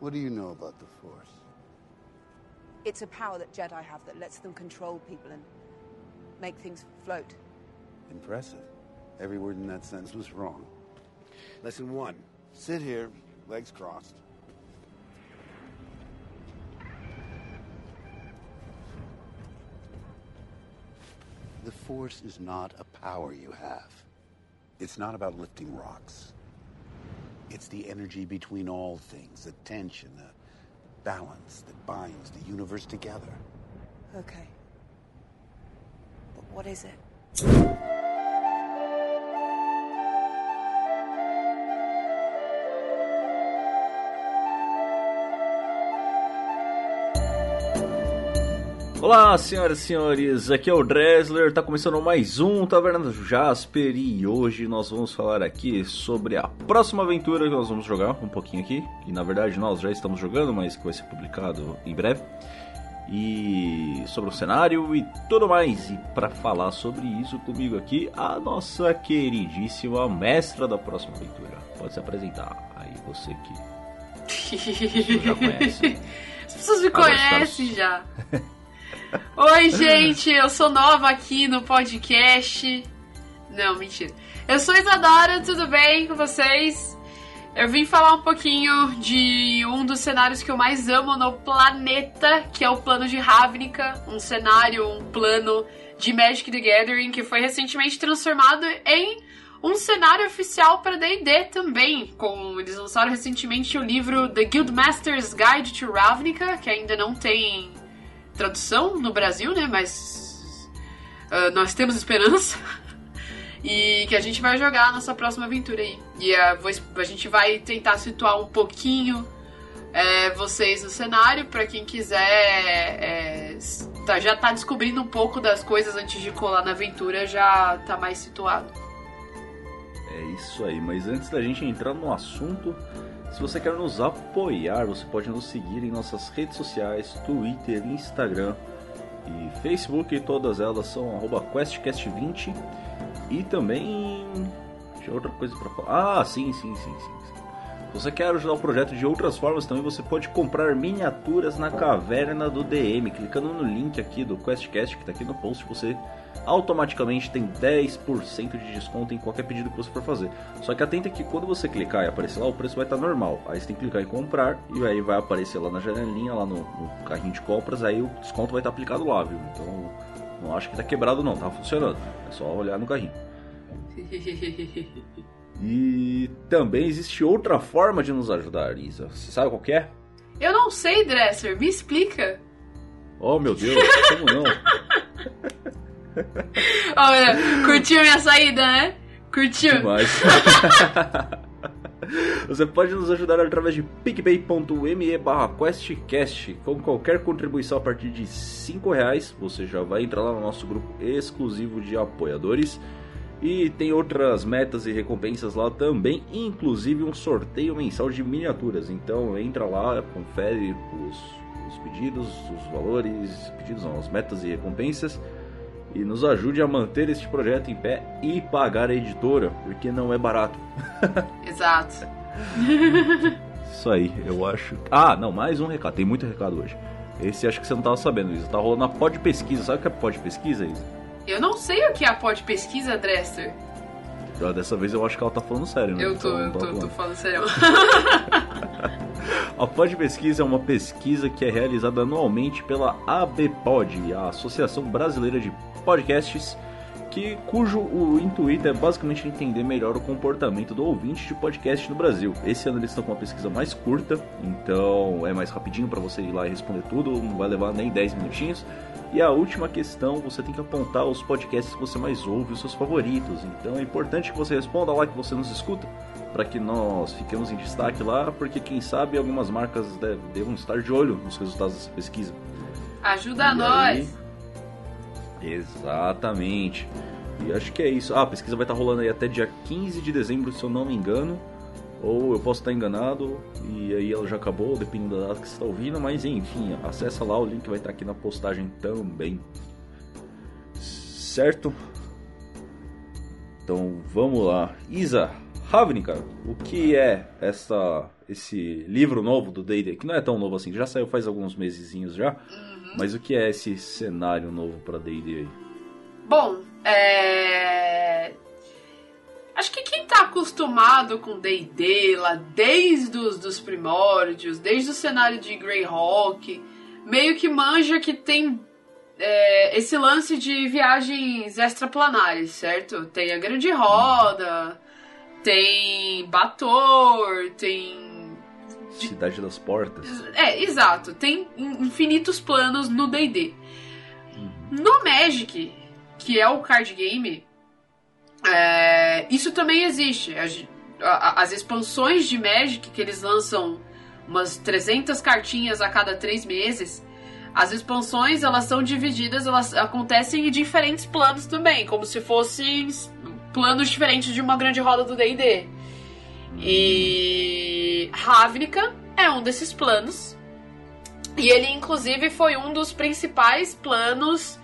What do you know about the Force? It's a power that Jedi have that lets them control people and make things float. Impressive. Every word in that sentence was wrong. Lesson one. Sit here, legs crossed. The Force is not a power you have. It's not about lifting rocks. It's the energy between all things, the tension, the balance that binds the universe together. Okay. But what is it? Olá, senhoras e senhores, aqui é o Dresler, tá começando mais um Taverna do Jasper e hoje nós vamos falar aqui sobre a próxima aventura que nós vamos jogar um pouquinho aqui, que na verdade nós já estamos jogando, mas que vai ser publicado em breve. E sobre o cenário e tudo mais. E para falar sobre isso comigo aqui, a nossa queridíssima mestra da próxima aventura. Pode se apresentar aí, você que você já conhece. As pessoas me conhecem já. Oi, gente, eu sou nova aqui no podcast. Não, mentira. Eu sou Isadora, tudo bem com vocês? Eu vim falar um pouquinho de um dos cenários que eu mais amo no planeta, que é o plano de Ravnica, um cenário, um plano de Magic the Gathering que foi recentemente transformado em um cenário oficial para D&D também, com eles lançaram recentemente o livro The Guildmaster's Guide to Ravnica, que ainda não tem tradução no Brasil, né? Mas ah, nós temos esperança. E que a gente vai jogar a nossa próxima aventura aí. E ah, vou a gente vai tentar situar um pouquinho é, vocês no cenário, pra quem quiser é, tá- já tá descobrindo um pouco das coisas antes de colar na aventura, já tá mais situado. É isso aí, mas antes da gente entrar no assunto, se você quer nos apoiar, você pode nos seguir em nossas redes sociais, Twitter, Instagram e Facebook, todas elas são arroba QuestCast20 e também. Tinha outra coisa pra falar. Ah, sim, sim, sim, sim. sim. Se você quer ajudar o projeto de outras formas também, você pode comprar miniaturas na caverna do DM. Clicando no link aqui do QuestCast que está aqui no post, você automaticamente tem 10% de desconto em qualquer pedido que você for fazer. Só que atenta que quando você clicar e aparecer lá, o preço vai estar normal. Aí você tem que clicar em comprar e aí vai aparecer lá na janelinha, lá no, no carrinho de compras, aí o desconto vai estar aplicado lá, viu? Então não acho que tá quebrado não, tá funcionando. É só olhar no carrinho. E também existe outra forma de nos ajudar, Isa. Você sabe qual que é? Eu não sei, Dresser, me explica. Oh meu Deus, como não? Olha, curtiu minha saída, né? Curtiu? Demais. Você pode nos ajudar através de picpay.me barra questcast. Com qualquer contribuição a partir de 5 reais, você já vai entrar lá no nosso grupo exclusivo de apoiadores. E tem outras metas e recompensas lá também, inclusive um sorteio mensal de miniaturas. Então entra lá, confere os, os pedidos, os valores, pedidos não, as metas e recompensas e nos ajude a manter este projeto em pé e pagar a editora, porque não é barato. Exato. Isso aí, eu acho. Ah, não, mais um recado. Tem muito recado hoje. Esse acho que você não tava sabendo, Isa. Tá rolando a pod pesquisa. Sabe o que é pod pesquisa, Isa? Eu não sei o que é a pod pesquisa, Dresser. Já Dessa vez eu acho que ela tá falando sério, né? Eu tô, Então, eu tá tô, tô falando. falando sério. A Pod Pesquisa é uma pesquisa que é realizada anualmente pela ABPod, a Associação Brasileira de Podcasts, que, cujo o intuito é basicamente entender melhor o comportamento do ouvinte de podcast no Brasil. Esse ano eles estão com uma pesquisa mais curta, então é mais rapidinho para você ir lá e responder tudo, não vai levar nem 10 minutinhos. E a última questão, você tem que apontar os podcasts que você mais ouve, os seus favoritos. Então é importante que você responda lá que você nos escuta, para que nós fiquemos em destaque lá, porque quem sabe algumas marcas deve- devam estar de olho nos resultados dessa pesquisa. Ajuda E nós. aí- Exatamente. E acho que é isso. Ah, a pesquisa vai estar rolando aí até dia 15 de dezembro, se eu não me engano. Ou eu posso estar enganado e aí ela já acabou, dependendo da data que você está ouvindo. Mas enfim, acessa lá, o link vai estar aqui na postagem também. Certo? Então vamos lá. Isa, Ravnica, o que é essa, esse livro novo do D&D? Que não é tão novo assim, já saiu faz alguns mesezinhos já. Mas o que é esse cenário novo para D&D aí? Bom, é... Acho que quem tá acostumado com D&D lá desde os dos primórdios, desde o cenário de Greyhawk, meio que manja que tem é, esse lance de viagens extraplanares, certo? Tem a Grande Roda, tem Bator, tem. Cidade das Portas. É, exato. Tem infinitos planos no DD. Uhum. No Magic, que é o card game, é, isso também existe. As, as expansões de Magic, que eles lançam umas 300 cartinhas a cada três meses, as expansões elas são divididas, elas acontecem em diferentes planos também, como se fossem planos diferentes de uma grande roda do D&D. E Ravnica é um desses planos. E ele inclusive foi um dos principais planos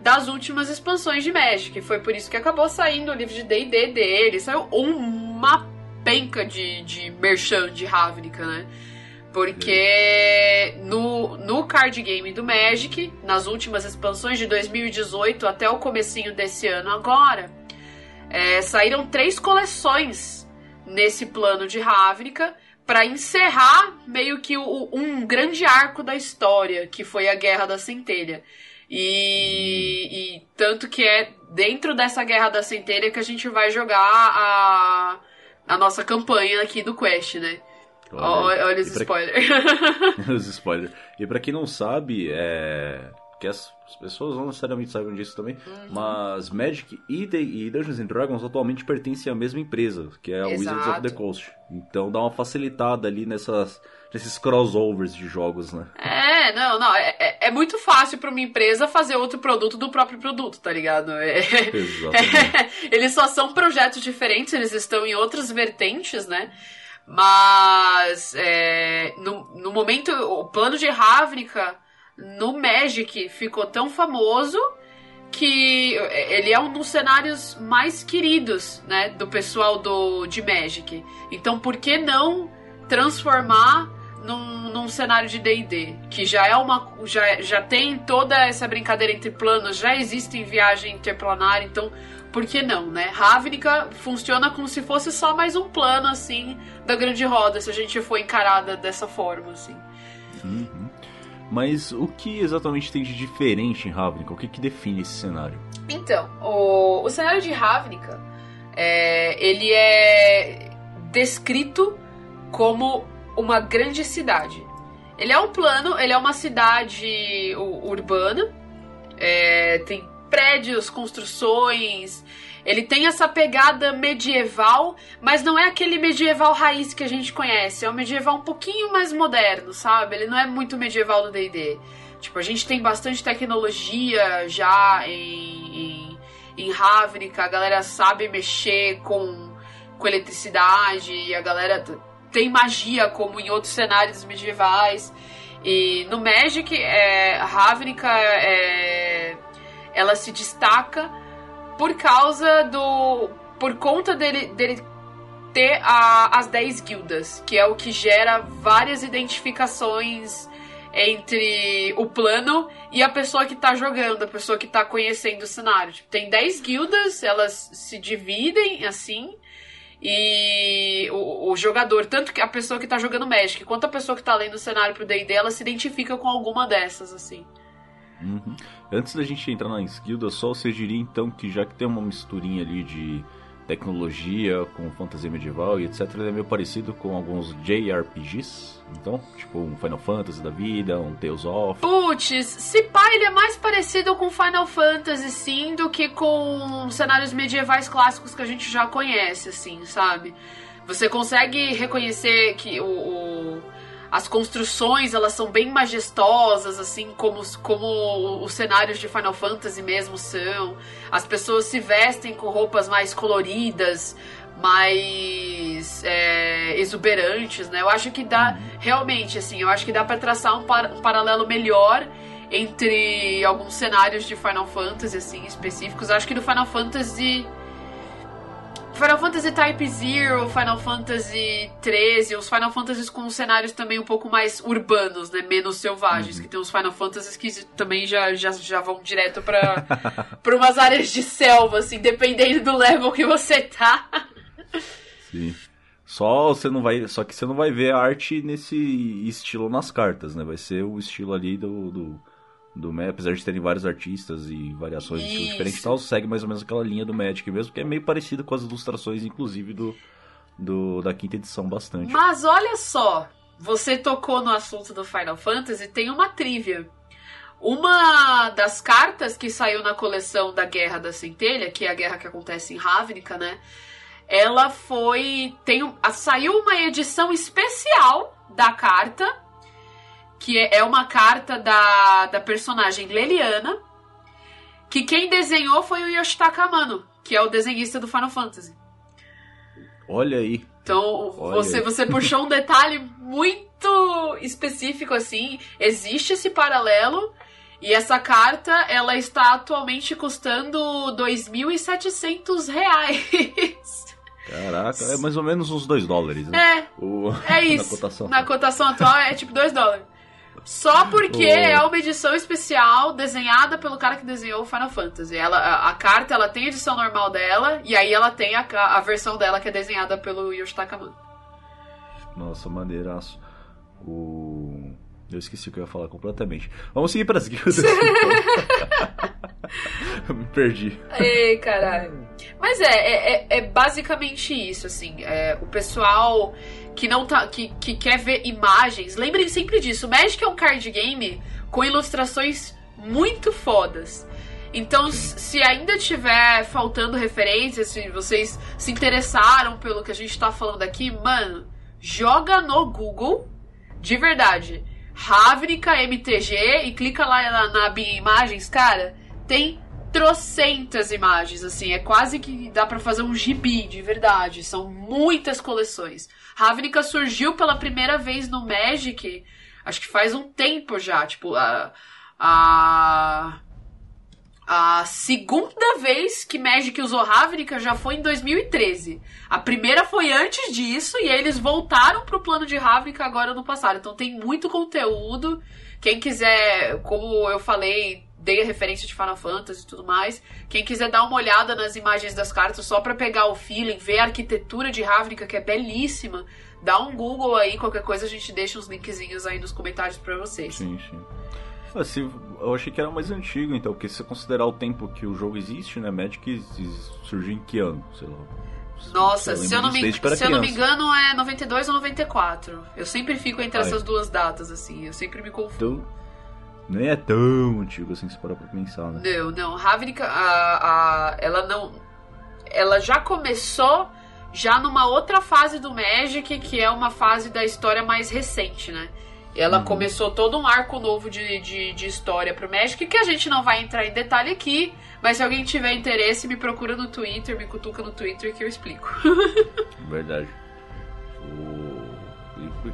das últimas expansões de Magic. Foi por isso que acabou saindo o livro de D&D dele. Saiu uma penca de, de merchan de Ravnica, né? Porque no, no card game do Magic, nas últimas expansões de 2018 até o comecinho desse ano agora, é, saíram três coleções nesse plano de Ravnica para encerrar meio que o, um grande arco da história, que foi a Guerra da Centelha. E, e, tanto que é dentro dessa Guerra da Centelha que a gente vai jogar a, a nossa campanha aqui do Quest, né? Olha, olha os spoilers. os spoilers. E pra quem não sabe, é. Que as pessoas não necessariamente sabem disso também, uhum. mas Magic e, e, Dungeons and Dragons atualmente pertencem à mesma empresa, que é a Exato. Wizards of the Coast. Então dá uma facilitada ali nessas nesses crossovers de jogos, né? É, não, não. É, é, é muito fácil para uma empresa fazer outro produto do próprio produto, tá ligado? É, Exatamente. eles só são projetos diferentes, eles estão em outras vertentes, né? Mas é, no, no momento, o plano de Ravnica no Magic ficou tão famoso que ele é um dos cenários mais queridos, né, do pessoal do de Magic. Então, por que não transformar num, num cenário de D&D, que já é uma já, já tem toda essa brincadeira entre planos, já existe viagem interplanar, então por que não, né? Ravnica funciona como se fosse só mais um plano, assim, da grande roda, se a gente for encarada dessa forma, assim. Uhum. Mas o que exatamente tem de diferente em Ravnica? O que, que define esse cenário? Então, o, o cenário de Ravnica, é, ele é descrito como uma grande cidade. Ele é um plano, ele é uma cidade urbana, é, tem prédios, construções. Ele tem essa pegada medieval, mas não é aquele medieval raiz que a gente conhece. É um medieval um pouquinho mais moderno, sabe? Ele não é muito medieval do D&D. Tipo, a gente tem bastante tecnologia já em, em, em. A galera sabe mexer com, com eletricidade. E a galera tem magia, como em outros cenários medievais. E no Magic, é, é ela se destaca por causa do. por conta dele, dele ter a, as 10 guildas, que é o que gera várias identificações entre o plano e a pessoa que tá jogando, a pessoa que tá conhecendo o cenário. Tipo, tem 10 guildas, elas se dividem assim. E o, o, jogador, tanto que a pessoa que tá jogando Magic, quanto a pessoa que tá lendo o cenário pro D&D, ela se identifica com alguma dessas, assim. Uhum. Antes da gente entrar na guildas, só você diria então que já que tem uma misturinha ali de tecnologia com fantasia medieval e etc, ele é meio parecido com alguns JRPGs, então, tipo um Final Fantasy da vida, um Tales of. Putz, se pá, ele é mais parecido com Final Fantasy sim do que com cenários medievais clássicos que a gente já conhece, assim, sabe? Você consegue reconhecer que o, o as construções elas são bem majestosas, assim como, como os cenários de Final Fantasy mesmo são. As pessoas se vestem com roupas mais coloridas, mais é, exuberantes, né? Eu acho que dá realmente, assim, eu acho que dá para traçar um, par, um paralelo melhor entre alguns cenários de Final Fantasy assim específicos. Eu acho que no Final Fantasy Final Fantasy Type Zero, Final Fantasy 13, os Final Fantasies com cenários também um pouco mais urbanos, né? Menos selvagens. Uhum. Que tem uns Final Fantasies que também já, já, já vão direto pra, pra umas áreas de selva, assim, dependendo do level que você tá. Sim. Só você não vai, só que você não vai ver a arte nesse estilo nas cartas, né? Vai ser o estilo ali do do, do Magic, apesar de terem vários artistas e variações de estilo Isso. diferentes, e tal, segue mais ou menos aquela linha do Magic mesmo, que é meio parecido com as ilustrações, inclusive do, do da quinta edição bastante. Mas olha só, você tocou no assunto do Final Fantasy, tem uma trivia. Uma das cartas que saiu na coleção da Guerra da Centelha, que é a guerra que acontece em Ravnica, né? Ela foi. Tem, saiu uma edição especial da carta, que é, é uma carta da, da personagem Leliana, que quem desenhou foi o Yoshitaka Amano, que é o desenhista do Final Fantasy. Olha aí. Então, Olha você, aí. você puxou um detalhe muito específico, assim. Existe esse paralelo. E essa carta, ela está atualmente custando 2.700 reais. Caraca, é mais ou menos uns 2 dólares, né? É, O- é isso. Na cotação. Na cotação atual é tipo 2 dólares. Só porque Oh. é uma edição especial desenhada pelo cara que desenhou o Final Fantasy. Ela, a, a carta ela tem a edição normal dela, e aí ela tem a, a versão dela que é desenhada pelo Yoshitaka Amano. Nossa, maneiraço. O... Eu esqueci o que eu ia falar completamente. Vamos seguir para as guildas. Me perdi. Ei, caralho. Mas é, é, é- é basicamente isso, assim. É, o pessoal que não tá. Que, que quer ver imagens. Lembrem sempre disso. Magic é um card game com ilustrações muito fodas. Então, se ainda tiver faltando referências, se vocês se interessaram pelo que a gente tá falando aqui, mano, joga no Google, de verdade, Ravnica MTG e clica lá na, na abinha imagens, cara, tem trocentas imagens, assim, é quase que dá pra fazer um gibi, de verdade, são muitas coleções. Ravnica surgiu pela primeira vez no Magic, acho que faz um tempo já, tipo, a... a a segunda vez que Magic usou Ravnica já foi em 2013. A primeira foi antes disso e eles voltaram pro plano de Ravnica agora no passado. Então tem muito conteúdo. Quem quiser, como eu falei, dei a referência de Final Fantasy e tudo mais. Quem quiser dar uma olhada nas imagens das cartas só pra pegar o feeling, ver a arquitetura de Ravnica que é belíssima, dá um Google aí, qualquer coisa a gente deixa uns linkzinhos aí nos comentários pra vocês. Sim, sim. Se- eu achei que era mais antigo, então, porque se você considerar o tempo que o jogo existe, né? Magic surgiu em que ano? Sei lá. Nossa, se eu, não me, eu se eu não me engano é 92 ou 94. Eu sempre fico entre é. essas duas datas, assim. Eu sempre me confundo. Então, nem é tão antigo assim, se parar pra pensar, né? Não, não. Ravnica, a, a, ela não. Ela já começou já numa outra fase do Magic, que é uma fase da história mais recente, né? Ela Uhum. começou todo um arco novo de, de, de história pro Magic, que a gente não vai entrar em detalhe aqui, mas se alguém tiver interesse, me procura no Twitter, me cutuca no Twitter que eu explico. Verdade. O-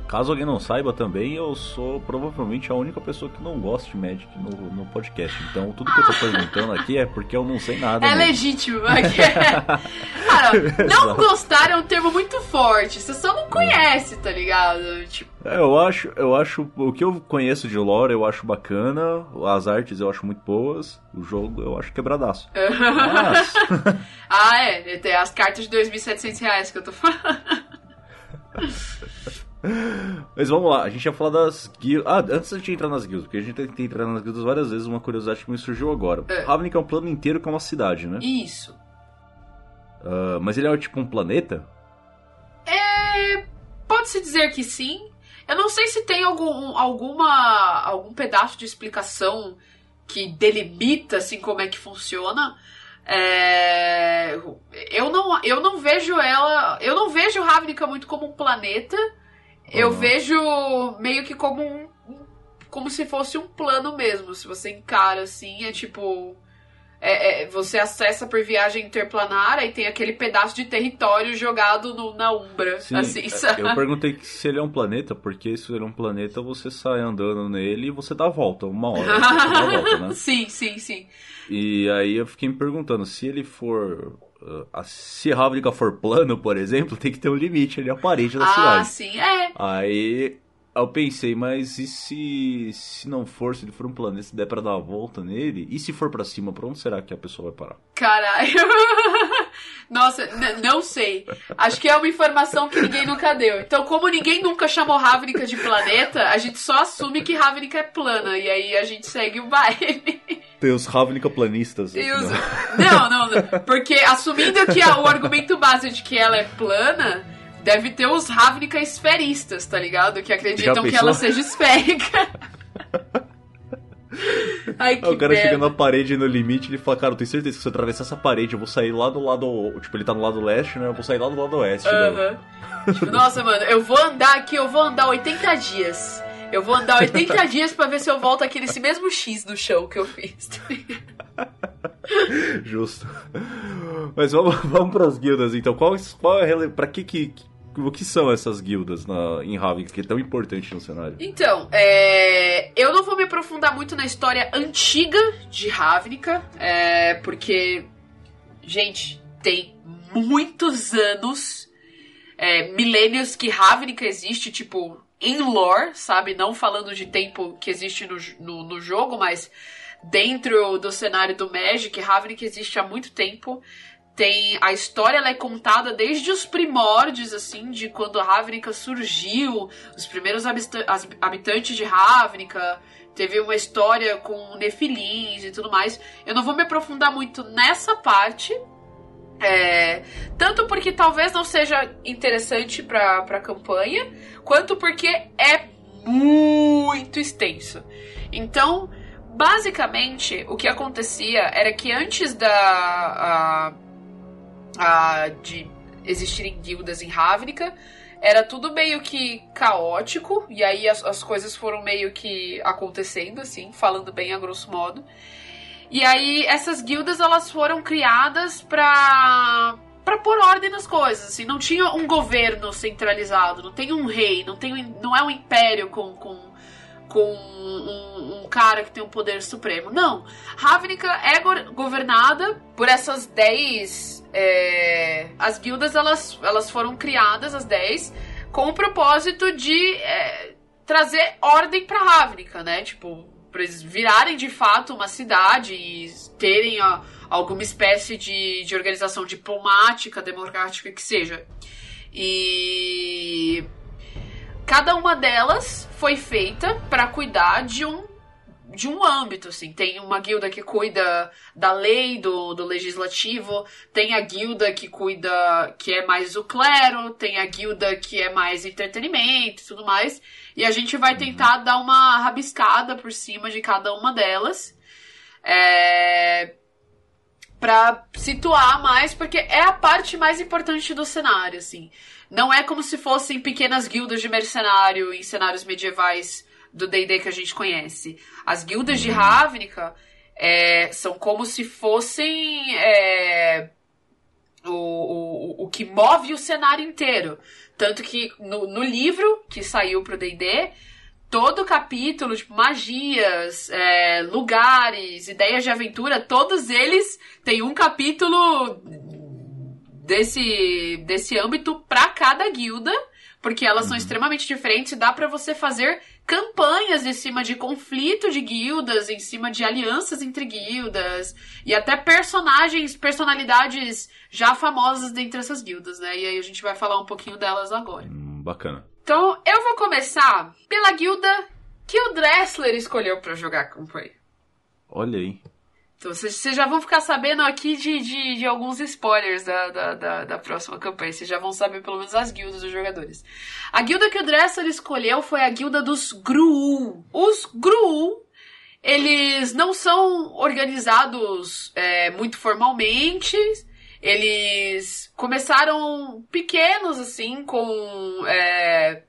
Caso alguém não saiba também, eu sou provavelmente a única pessoa que não gosta de Magic no, no podcast. Então tudo que eu tô perguntando aqui é porque eu não sei nada. É mesmo. legítimo. Cara, não gostar é um termo muito forte. Você só não conhece, tá ligado? Tipo, É, eu acho, eu acho. O que eu conheço de lore eu acho bacana. As artes eu acho muito boas. O jogo eu acho quebradaço. Mas. ah, é. Tem as cartas de 2.700 reais que eu tô falando. Mas vamos lá, a gente ia falar das guildas. Ah, antes de entrar nas guildas, porque a gente tem que entrar nas guildas várias vezes, uma curiosidade que me surgiu agora. É. Ravnica é um plano inteiro que é uma cidade, né? Isso. Ah, mas ele é tipo um planeta? É. Pode-se dizer que sim. Eu não sei se tem algum, alguma, algum pedaço de explicação que delimita assim como é que funciona. É, eu, não, eu não vejo ela. Eu não vejo Ravnica muito como um planeta. Eu Uhum. vejo meio que como um. um- Como se fosse um plano mesmo. Se você encara assim, é tipo. é- é, você acessa por viagem interplanar e tem aquele pedaço de território jogado no- na Umbra. Sim, assim, é, eu perguntei se ele é um planeta, porque se ele é um planeta, você sai andando nele e você dá a volta, uma hora. Você dá a volta, né? Sim, sim, sim. E aí eu fiquei me perguntando, se ele for se Ravnica for plano, por exemplo, tem que ter um limite ali, a parede da ah, cidade. Ah, sim, é. Aí eu pensei, mas e se, se não for, se ele for um planeta, se der pra dar uma volta nele, e se for para cima, pra onde será que a pessoa vai parar? Caralho. Nossa, não sei. Acho que é uma informação que ninguém nunca deu. Então, como ninguém nunca chamou Ravnica de planeta, a gente só assume que Ravnica é plana. E aí a gente segue o baile. Tem os Ravnica planistas. Os... Não, não, não. Porque assumindo que o argumento base de que ela é plana, deve ter os Ravnica esferistas, tá ligado? Que acreditam que ela seja esférica. Ai, que o cara merda. chega na parede no limite ele fala, cara, eu tenho certeza que se eu atravessar essa parede, eu vou sair lá do lado. Tipo, ele tá no lado leste, né? Eu vou sair lá do lado oeste. Uhum. tipo, nossa, mano, eu vou andar aqui, eu vou andar 80 dias. Eu vou andar 80 dias pra ver se eu volto aqui nesse mesmo X do chão que eu fiz. Justo. Mas vamos, vamos pras guildas então. Qual, qual é pra que que o que são essas guildas na, em Ravnica que é tão importante no cenário? Então, é, eu não vou me aprofundar muito na história antiga de Ravnica, é, porque, gente, tem muitos anos, é, milênios que Ravnica existe, tipo, em lore, sabe? Não falando de tempo que existe no, no, no jogo, mas dentro do cenário do Magic, Ravnica existe há muito tempo tem a história ela é contada desde os primórdios assim de quando Ravnica surgiu, os primeiros habitantes de Ravnica, teve uma história com nefilins e tudo mais. Eu não vou me aprofundar muito nessa parte, é, tanto porque talvez não seja interessante para a campanha, quanto porque é muito extenso. Então, basicamente, o que acontecia era que antes da. A, de existirem guildas em Ravnica. Era tudo meio que caótico, e aí as, as coisas foram meio que acontecendo, assim, falando bem a grosso modo. E aí essas guildas elas foram criadas pra para pôr ordem nas coisas, assim, não tinha um governo centralizado, não tem um rei, não tem não é um império com, com com um, um, cara que tem um poder supremo. Não. Ravnica é go governada por essas 10. É... As guildas elas, elas foram criadas, as 10, com o propósito de é, trazer ordem pra Ravnica, né? Tipo, pra eles virarem de fato uma cidade e terem alguma espécie de, de organização diplomática, democrática que seja. E cada uma delas foi feita para cuidar de um de um âmbito, assim. Tem uma guilda que cuida da lei, do, do legislativo, tem a guilda que cuida, que é mais o clero, tem a guilda que é mais entretenimento e tudo mais. E a gente vai tentar dar uma rabiscada por cima de cada uma delas. É, para situar mais, porque é a parte mais importante do cenário, assim. Não é como se fossem pequenas guildas de mercenário em cenários medievais do D&D que a gente conhece. As guildas de Ravnica é, são como se fossem é, o, o, o que move o cenário inteiro. Tanto que no, no livro que saiu pro D&D, todo capítulo, tipo, magias, é, lugares, ideias de aventura, todos eles têm um capítulo desse, desse âmbito para cada guilda, porque elas são uhum. extremamente diferentes e dá para você fazer campanhas em cima de conflito de guildas, em cima de alianças entre guildas e até personagens, personalidades já famosas dentre essas guildas, né? E aí a gente vai falar um pouquinho delas agora. Hum, bacana. Então, eu vou começar pela guilda que o Dressler escolheu para jogar a campanha. Olha aí. Então vocês, já vão ficar sabendo aqui de, de, de alguns spoilers da, da, da, da, próxima campanha. Vocês já vão saber pelo menos as guildas dos jogadores. A guilda que o Dresser escolheu foi a guilda dos Gruul. Os Gruul, eles não são organizados é, muito formalmente. Eles começaram pequenos, assim, com... É,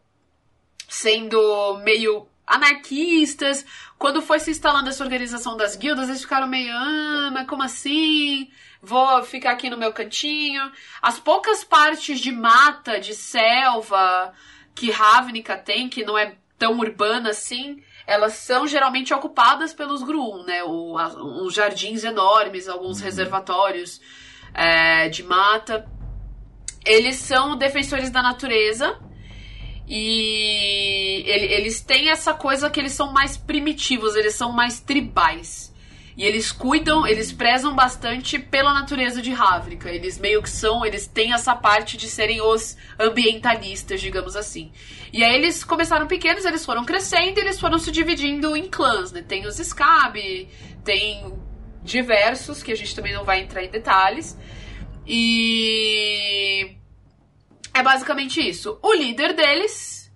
sendo meio anarquistas. Quando foi se instalando essa organização das guildas, eles ficaram meio, ah, mas como assim? Vou ficar aqui no meu cantinho. As poucas partes de mata, de selva que Ravnica tem, que não é tão urbana assim, elas são geralmente ocupadas pelos Gruum, né? O, a, os jardins enormes, alguns uhum. reservatórios é, de mata. Eles são defensores da natureza e ele, eles têm essa coisa que eles são mais primitivos, eles são mais tribais. E eles cuidam, eles prezam bastante pela natureza de Ravnica. Eles meio que são, eles têm essa parte de serem os ambientalistas, digamos assim. E aí eles começaram pequenos, eles foram crescendo e eles foram se dividindo em clãs, né? Tem os Scab, tem diversos, que a gente também não vai entrar em detalhes. E é basicamente isso. O líder deles,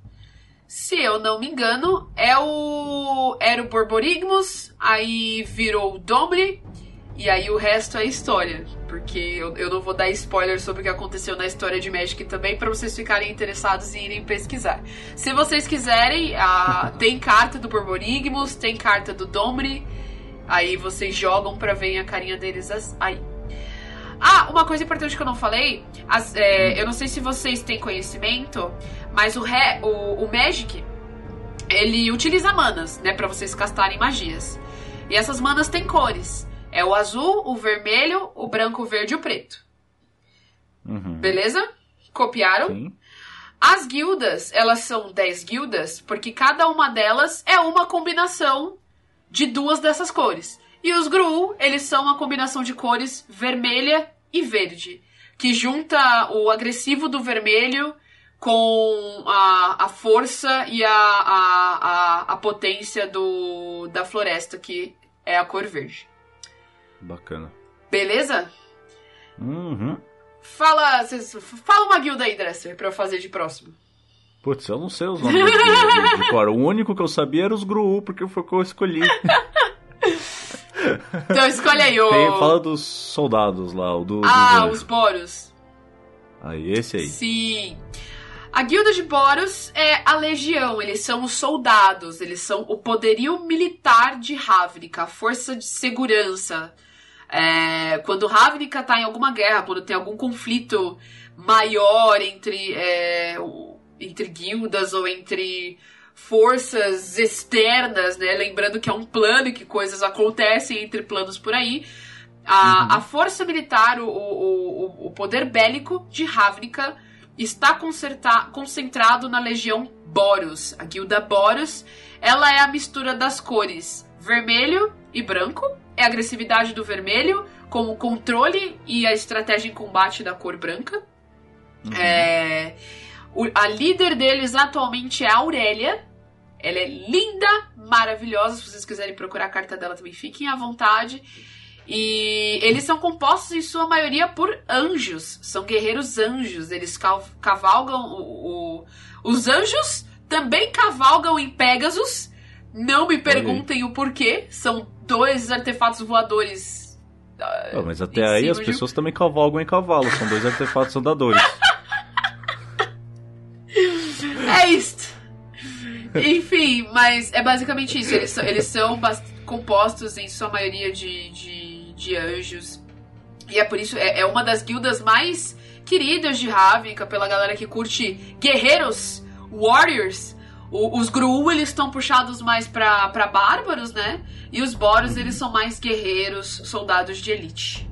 se eu não me engano, é o era o Borborigmus, aí virou o Domri e aí o resto é história, porque eu, eu não vou dar spoiler sobre o que aconteceu na história de Magic também para vocês ficarem interessados e irem pesquisar. Se vocês quiserem, ah, tem carta do Borborigmus, tem carta do Domri, aí vocês jogam para ver a carinha deles aí. Ah, uma coisa importante que eu não falei, as, é, eu não sei se vocês têm conhecimento, mas o, re, o, o Magic, ele utiliza manas, né, para vocês castarem magias. E essas manas têm cores. É o azul, o vermelho, o branco, o verde e o preto. Uhum. Beleza? Copiaram? Sim. As guildas, elas são 10 guildas, porque cada uma delas é uma combinação de duas dessas cores. E os Gru, eles são uma combinação de cores vermelha e verde, que junta o agressivo do vermelho com a, a força e a, a, a, a potência do, da floresta, que é a cor verde. Bacana. Beleza? Uhum. Fala, cês- fala uma guilda aí, Dresser, pra eu fazer de próximo. Putz, eu não sei os nomes guildas de cor. O único que eu sabia era os Gru, porque foi o que eu escolhi. Então escolhe aí o. Tem, fala dos soldados lá, o do. ah, dos os Boros. Aí, esse aí. Sim. A guilda de Boros é a legião, eles são os soldados, eles são o poderio militar de Ravnica, a força de segurança. É, quando Ravnica tá em alguma guerra, quando tem algum conflito maior entre, é, entre guildas ou entre forças externas, né? Lembrando que é um plano e que coisas acontecem entre planos por aí. A, a força militar, o, o, o- poder bélico de Ravnica está concentrado na legião Boros. A guilda Boros, ela é a mistura das cores vermelho e branco, é a agressividade do vermelho com o controle e a estratégia em combate da cor branca. É, o- a líder deles atualmente é a Aurélia. Ela é linda, maravilhosa. Se vocês quiserem procurar a carta dela também, fiquem à vontade. E eles são compostos em sua maioria por anjos. São guerreiros anjos. Eles cav- cavalgam o, o- os anjos também cavalgam em Pegasus. Não me perguntem o porquê. São dois artefatos voadores. ah, Ah, mas até aí as de pessoas também cavalgam em cavalo, são dois artefatos andadores. Enfim, mas é basicamente isso. Eles são, eles são compostos em sua maioria de, de, de anjos. E é por isso, é, é uma das guildas mais queridas de Ravnica, pela galera que curte guerreiros, warriors. O- os Gru, eles estão puxados mais pra bárbaros, né? E os Boros, eles são mais guerreiros, soldados de elite.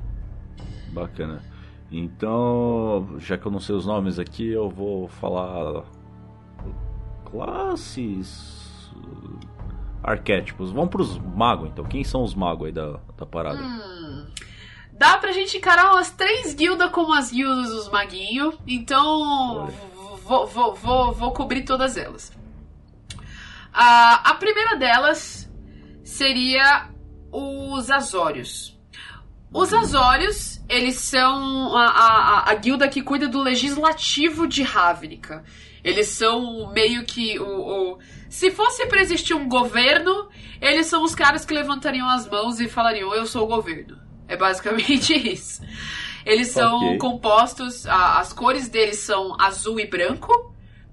Bacana. Então, já que eu não sei os nomes aqui, eu vou falar classes, arquétipos. Vamos pros magos, então. Quem são os magos aí da, da parada? Hum, dá pra gente encarar umas três guildas como as guildas dos maguinhos. Então, vou, vou, vou, vou cobrir todas elas. A, a primeira delas seria os Azórios. Os Azórios, eles são a, a, a- a guilda que cuida do legislativo de Ravnica. Eles são meio que o, o- Se fosse pra existir um governo, eles são os caras que levantariam as mãos e falariam: Eu sou o governo. É basicamente isso. Eles são Ok. compostos, a- as cores deles são azul e branco,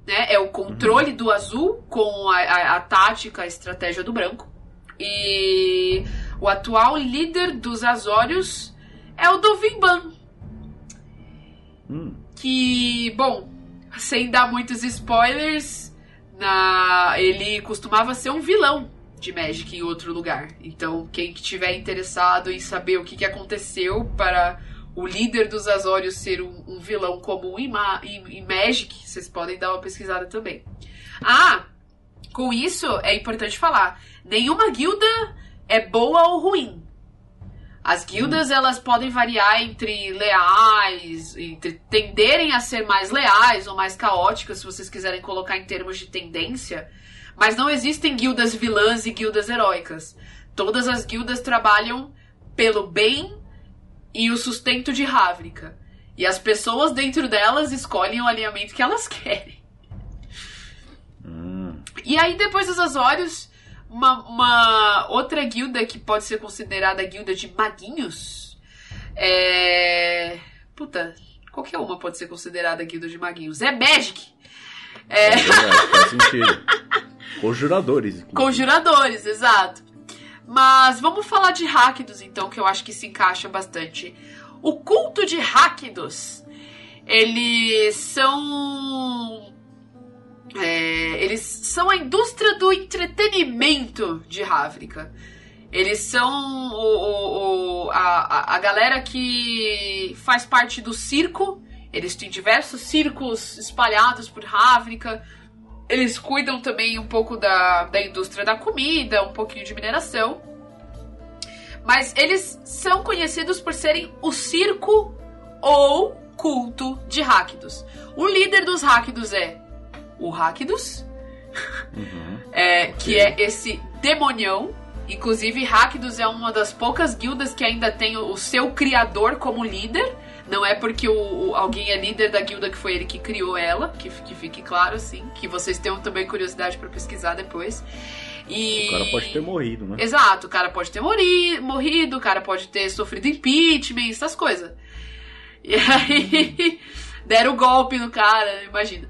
né? É o controle do azul com a, a- a tática, a estratégia do branco. E o atual líder dos Azórios é o Dovimban, Hum, que, bom, sem dar muitos spoilers, na ele costumava ser um vilão de Magic em outro lugar. Então, quem que tiver interessado em saber o que, que aconteceu para o líder dos Azorius ser um, um vilão comum em, em, em Magic, vocês podem dar uma pesquisada também. Ah, com isso é importante falar: nenhuma guilda é boa ou ruim. As guildas elas podem variar entre leais, entre tenderem a ser mais leais ou mais caóticas, se vocês quiserem colocar em termos de tendência. Mas não existem guildas vilãs e guildas heróicas. Todas as guildas trabalham pelo bem e o sustento de Ravnica. E as pessoas dentro delas escolhem o alinhamento que elas querem. Hum. E aí, depois dos Azorius, uma, uma outra guilda que pode ser considerada a guilda de maguinhos é. Puta, qualquer uma pode ser considerada a guilda de maguinhos. É Magic! É, verdade, faz sentido. Conjuradores. inclusive. Conjuradores, exato. Mas vamos falar de Rakdos, então, que eu acho que se encaixa bastante. O culto de Rakdos, eles são. É, eles são a indústria do entretenimento de Ravnica. Eles são o, o- o- a, a- galera que faz parte do circo. Eles têm diversos circos espalhados por Ravnica. Eles cuidam também um pouco da, da indústria da comida, um pouquinho de mineração. Mas eles são conhecidos por serem o circo ou culto de Rakdos. O líder dos Rakdos é o Rakdos, Uhum. é, que é esse demonião. Inclusive, Rakdos é uma das poucas guildas que ainda tem o, o seu criador como líder. Não é porque o, o- alguém é líder da guilda que foi ele que criou ela, que, que fique claro, assim. Que vocês tenham também curiosidade pra pesquisar depois. E... O cara pode ter morrido, né? Exato, o cara pode ter mori- morrido, o cara pode ter sofrido impeachment, essas coisas. E aí, deram o golpe no cara, imagina.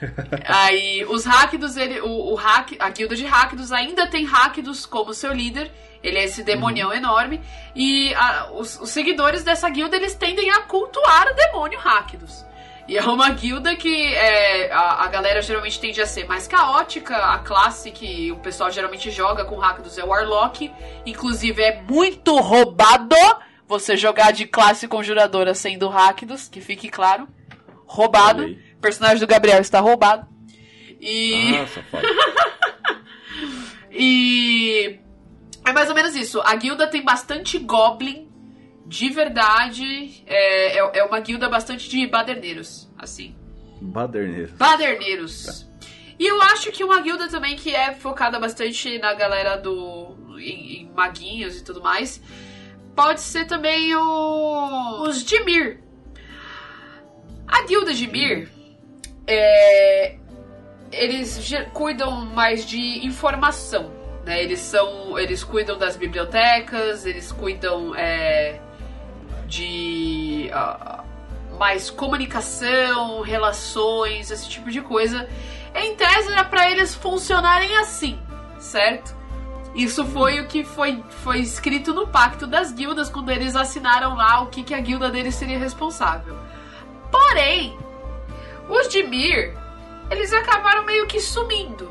Aí, os Rakdos, ele, o, o hack, a guilda de Rakdos ainda tem Rakdos como seu líder. Ele é esse demonião enorme. E a- os, os seguidores dessa guilda, eles tendem a cultuar o demônio Rakdos. E é uma guilda que é, a, a galera geralmente tende a ser mais caótica. A classe que o pessoal geralmente joga com Rakdos é o Warlock. Inclusive, é muito roubado você jogar de classe conjuradora sendo Rakdos, que fique claro. Roubado. O personagem do Gabriel está roubado. E. Ah, safado. E. É mais ou menos isso. A guilda tem bastante goblin. De verdade. É, é, é uma guilda bastante de baderneiros. Assim. Baderneiro. Baderneiros. E eu acho que uma guilda também que é focada bastante na galera do. em, em maguinhos e tudo mais. Pode ser também o, os de Mir. A guilda de Mir. É, eles cuidam mais de informação. Né? Eles são. Eles cuidam das bibliotecas, eles cuidam é, de. ah, mais comunicação, relações, esse tipo de coisa. Em tese era pra eles funcionarem assim, certo? Isso foi o que foi, foi escrito no pacto das guildas quando eles assinaram lá o que, que a guilda deles seria responsável. Porém, os de Mir, eles acabaram meio que sumindo.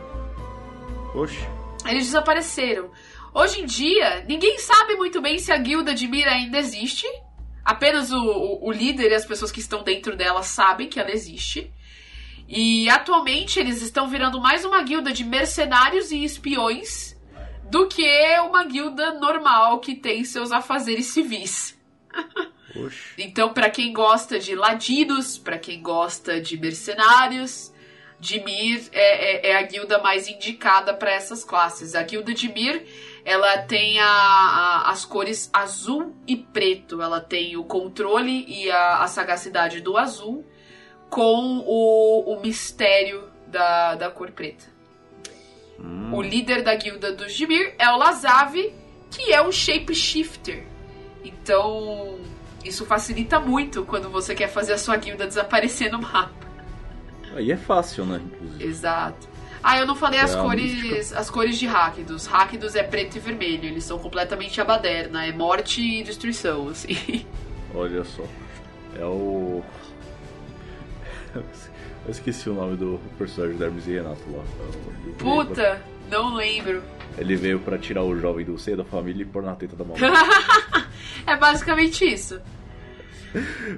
Oxe. Eles desapareceram. Hoje em dia, ninguém sabe muito bem se a guilda de Mir ainda existe. Apenas o, o- o líder e as pessoas que estão dentro dela sabem que ela existe. E atualmente eles estão virando mais uma guilda de mercenários e espiões do que uma guilda normal que tem seus afazeres civis. Oxe. Então, pra quem gosta de ladinos, pra quem gosta de mercenários, Dimir é, é, é a guilda mais indicada pra essas classes. A guilda de Mir, ela tem a- a- as cores azul e preto. Ela tem o controle e a, a sagacidade do azul com o, o mistério da, da cor preta. Hum. O líder da guilda dos Dimir é o Lazav, que é um shapeshifter. Então, isso facilita muito quando você quer fazer a sua guilda desaparecer no mapa. Aí é fácil, né? Inclusive. Exato. Ah, eu não falei as É a cores, as cores de Rakdos. Rakdos é preto e vermelho, eles são completamente a baderna, é morte e destruição, assim. Olha só. É o. Eu esqueci o nome do personagem do Hermes e Renato lá. Veio Puta, não lembro. Ele veio pra tirar o jovem do seio da família e pôr na teta da mamãe. É basicamente isso.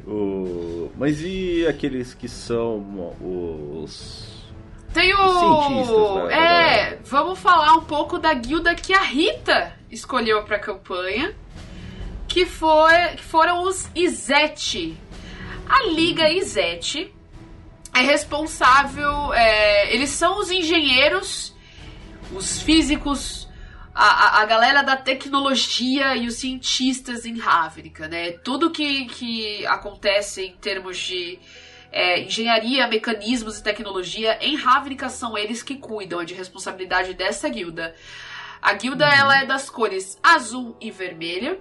o... Mas e aqueles que são os. Tem o. né, é, vamos falar um pouco da guilda que a Rita escolheu pra campanha. Que, foi, que foram os Izete. A Liga Izete é responsável. é, eles são os engenheiros, os físicos, a, a, galera da tecnologia e os cientistas em Ravnica, né? Tudo que, que acontece em termos de é, engenharia, mecanismos e tecnologia em Ravnica são eles que cuidam, é de responsabilidade dessa guilda. A guilda ela é das cores azul e vermelha.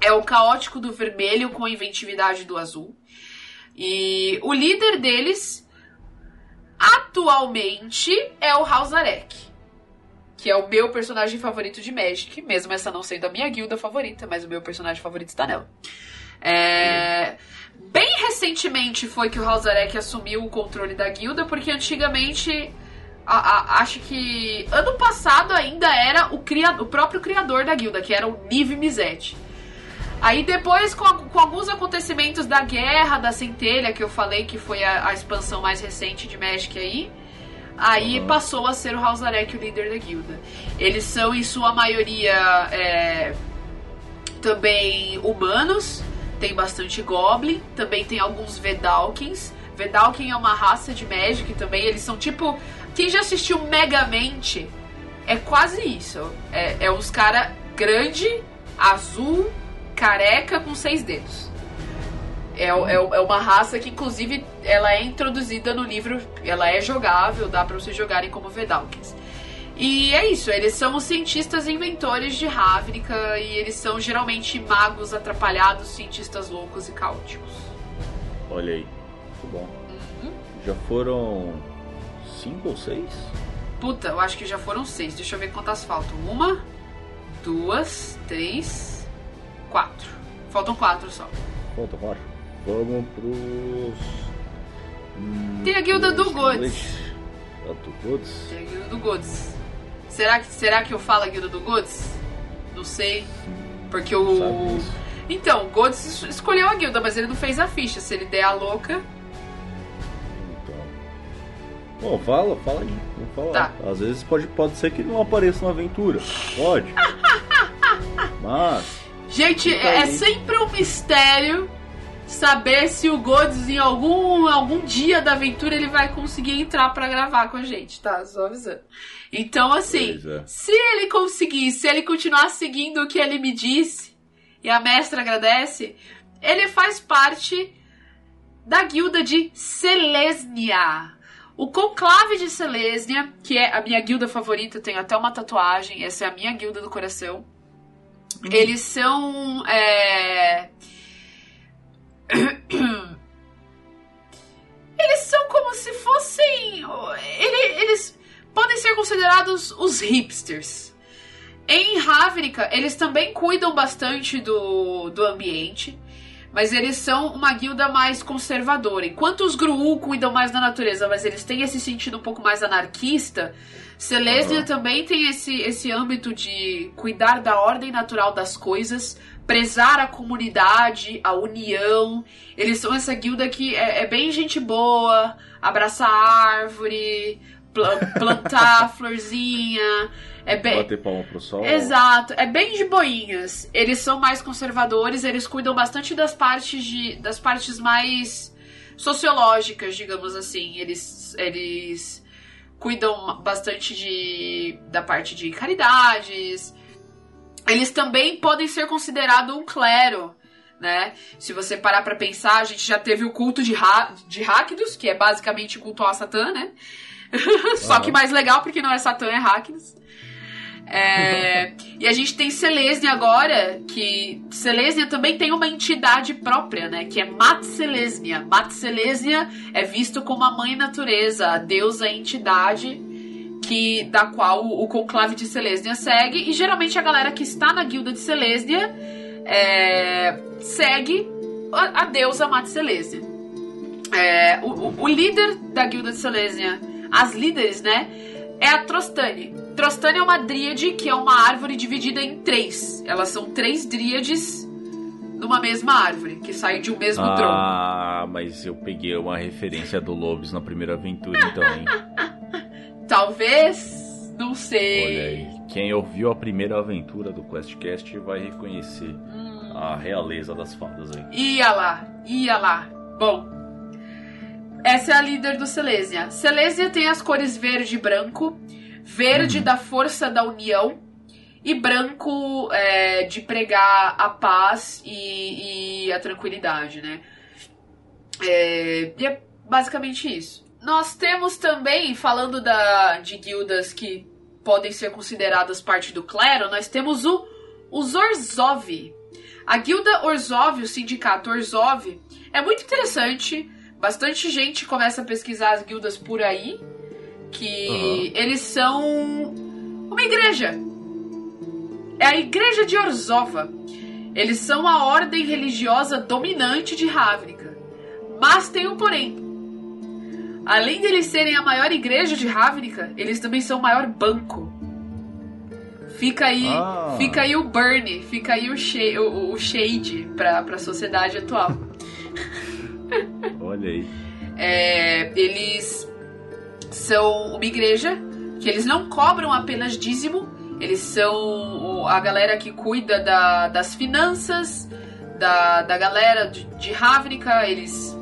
É o caótico do vermelho com a inventividade do azul. E o líder deles atualmente é o Halzarek, que é o meu personagem favorito de Magic, mesmo essa não sendo a minha guilda favorita, mas o meu personagem favorito está nela. É, Bem recentemente foi que o Halzarek assumiu o controle da guilda, porque antigamente a- a- acho que ano passado ainda era o, cria- o próprio criador da guilda, que era o Niv Mizzet. Aí depois, com, a- com alguns acontecimentos da Guerra da Centelha, que eu falei que foi a expansão mais recente de Magic aí, aí Uhum. passou a ser o Halzarek o líder da guilda. Eles são, em sua maioria, é, também humanos, tem bastante Goblin, também tem alguns Vedalkins. Vedalkin é uma raça de Magic também, eles são tipo... Quem já assistiu Megamente é quase isso. É, é uns cara grande, azul, careca com seis dedos. É, é, é uma raça que, inclusive, ela é introduzida no livro, ela é jogável, dá pra vocês jogarem como Vedalkins. E é isso, eles são os cientistas inventores de Ravnica e eles são geralmente magos atrapalhados, cientistas loucos e caóticos. Olha aí. Muito bom. Uhum. Já foram cinco ou seis? Puta, eu acho que já foram seis. Deixa eu ver quantas faltam. Uma, duas, três, quatro. Faltam quatro só. Falta quatro. Vamos pros. hum, Tem a guilda do Gods. inglês. A do Gods? Tem a guilda do Gods. Será que, será que eu falo a guilda do Gods? Não sei. Porque o. Sabe isso? Então, o Gods es- escolheu a guilda, mas ele não fez a ficha. Se ele der a louca. Então. Bom, fala, fala aí. Vamos falar. Tá. Às vezes pode, pode ser que não apareça na aventura. Pode. Mas. Gente, é sempre um mistério saber se o Gods em algum, algum dia da aventura ele vai conseguir entrar pra gravar com a gente, tá? Só avisando. Então, assim, é. se ele conseguir, se ele continuar seguindo o que ele me disse, e a mestra agradece, ele faz parte da guilda de Selesnia. O Conclave de Selesnia, que é a minha guilda favorita, eu tenho até uma tatuagem, essa é a minha guilda do coração. Eles são. é, Eles são como se fossem. ele- Eles podem ser considerados os hipsters. Em Ravnica, eles também cuidam bastante do, do ambiente, mas eles são uma guilda mais conservadora. Enquanto os Gruul cuidam mais da natureza, mas eles têm esse sentido um pouco mais anarquista, Selesnia Aham. também tem esse, esse âmbito de cuidar da ordem natural das coisas, prezar a comunidade, a união. Eles são essa guilda que é, é bem gente boa, abraçar árvore, pla- plantar florzinha. É bem, Bater palma pro sol. Exato, é bem de boinhas. Eles são mais conservadores, eles cuidam bastante das partes de das partes mais sociológicas, digamos assim. Eles eles cuidam bastante de da parte de caridades. Eles também podem ser considerados um clero, né? Se você parar pra pensar, a gente já teve o culto de, ha de Rakdos, que é basicamente culto ao Satã, né? Só que mais legal porque não é Satã, é Rakdos. É, e a gente tem Selesnia agora, que Selesnia também tem uma entidade própria, né? Que é Mat Selesnia. Mat Selesnia é visto como a mãe natureza, a deusa a entidade que da qual o, o conclave de Selesnia segue. E geralmente a galera que está na guilda de Selesnia é, segue a, a deusa Mat Selesnia. É, o, o- líder da guilda de Selesnia, as líderes, né? É a Trostane. Trostane é uma dríade que é uma árvore dividida em três. Elas são três dríades numa mesma árvore, que saem de um mesmo tronco. Ah, mas eu peguei uma referência do Lobos na primeira aventura, então, hein? Talvez, não sei. Olha aí. Quem ouviu a primeira aventura do QuestCast vai reconhecer Hum. a realeza das fadas aí. Ia lá, ia lá. Bom, essa é a líder do Silesia. Silesia tem as cores verde e branco. Verde da força da união e branco é, de pregar a paz e, e a tranquilidade, né? É, e é basicamente isso. Nós temos também, falando da, de guildas que podem ser consideradas parte do clero, nós temos o, o Zorzov. A guilda Orzhov, o sindicato Orzhov, é muito interessante. Bastante gente começa a pesquisar as guildas por aí. Que eles são uma igreja. É a igreja de Orzhova. Eles são a ordem religiosa dominante de Ravnica. Mas tem um porém. Além de eles serem a maior igreja de Ravnica, eles também são o maior banco. Fica aí, Ah. fica aí o burn, fica aí o, shade, o, o shade pra, pra sociedade atual. Olha aí. É, eles são uma igreja que eles não cobram apenas dízimo, eles são a galera que cuida da- das finanças, da, da galera de, de eles,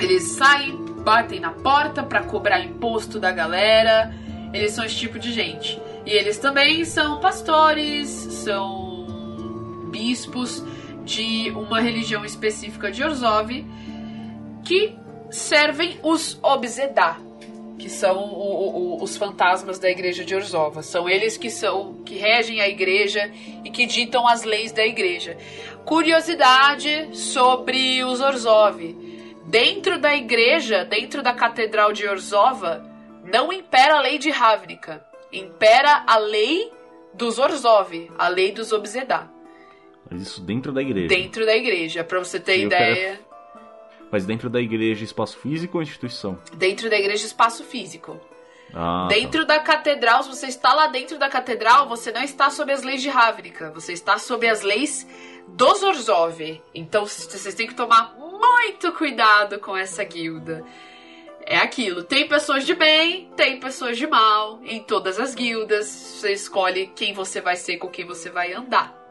eles saem, batem na porta pra cobrar imposto da galera, eles são esse tipo de gente. E eles também são pastores, são bispos de uma religião específica de Orzhov, que servem os Obzedá, que são o- o- os fantasmas da igreja de Orzhova. São eles que são que regem a igreja e que ditam as leis da igreja. Curiosidade sobre os Orzhov. Dentro da igreja, dentro da catedral de Orzhova, não impera a lei de Ravnica. Impera a lei dos Orzhov, a lei dos Obzedá. Mas isso dentro da igreja. Dentro da igreja, pra você ter Eu quero- ideia. Mas dentro da igreja, espaço físico ou instituição? Dentro da igreja, espaço físico. Ah, tá. Dentro da catedral, se você está lá dentro da catedral, você não está sob as leis de Ravnica, você está sob as leis dos Orzhov. Então vocês têm que tomar muito cuidado com essa guilda. É aquilo, tem pessoas de bem, tem pessoas de mal, em todas as guildas, você escolhe quem você vai ser, com quem você vai andar.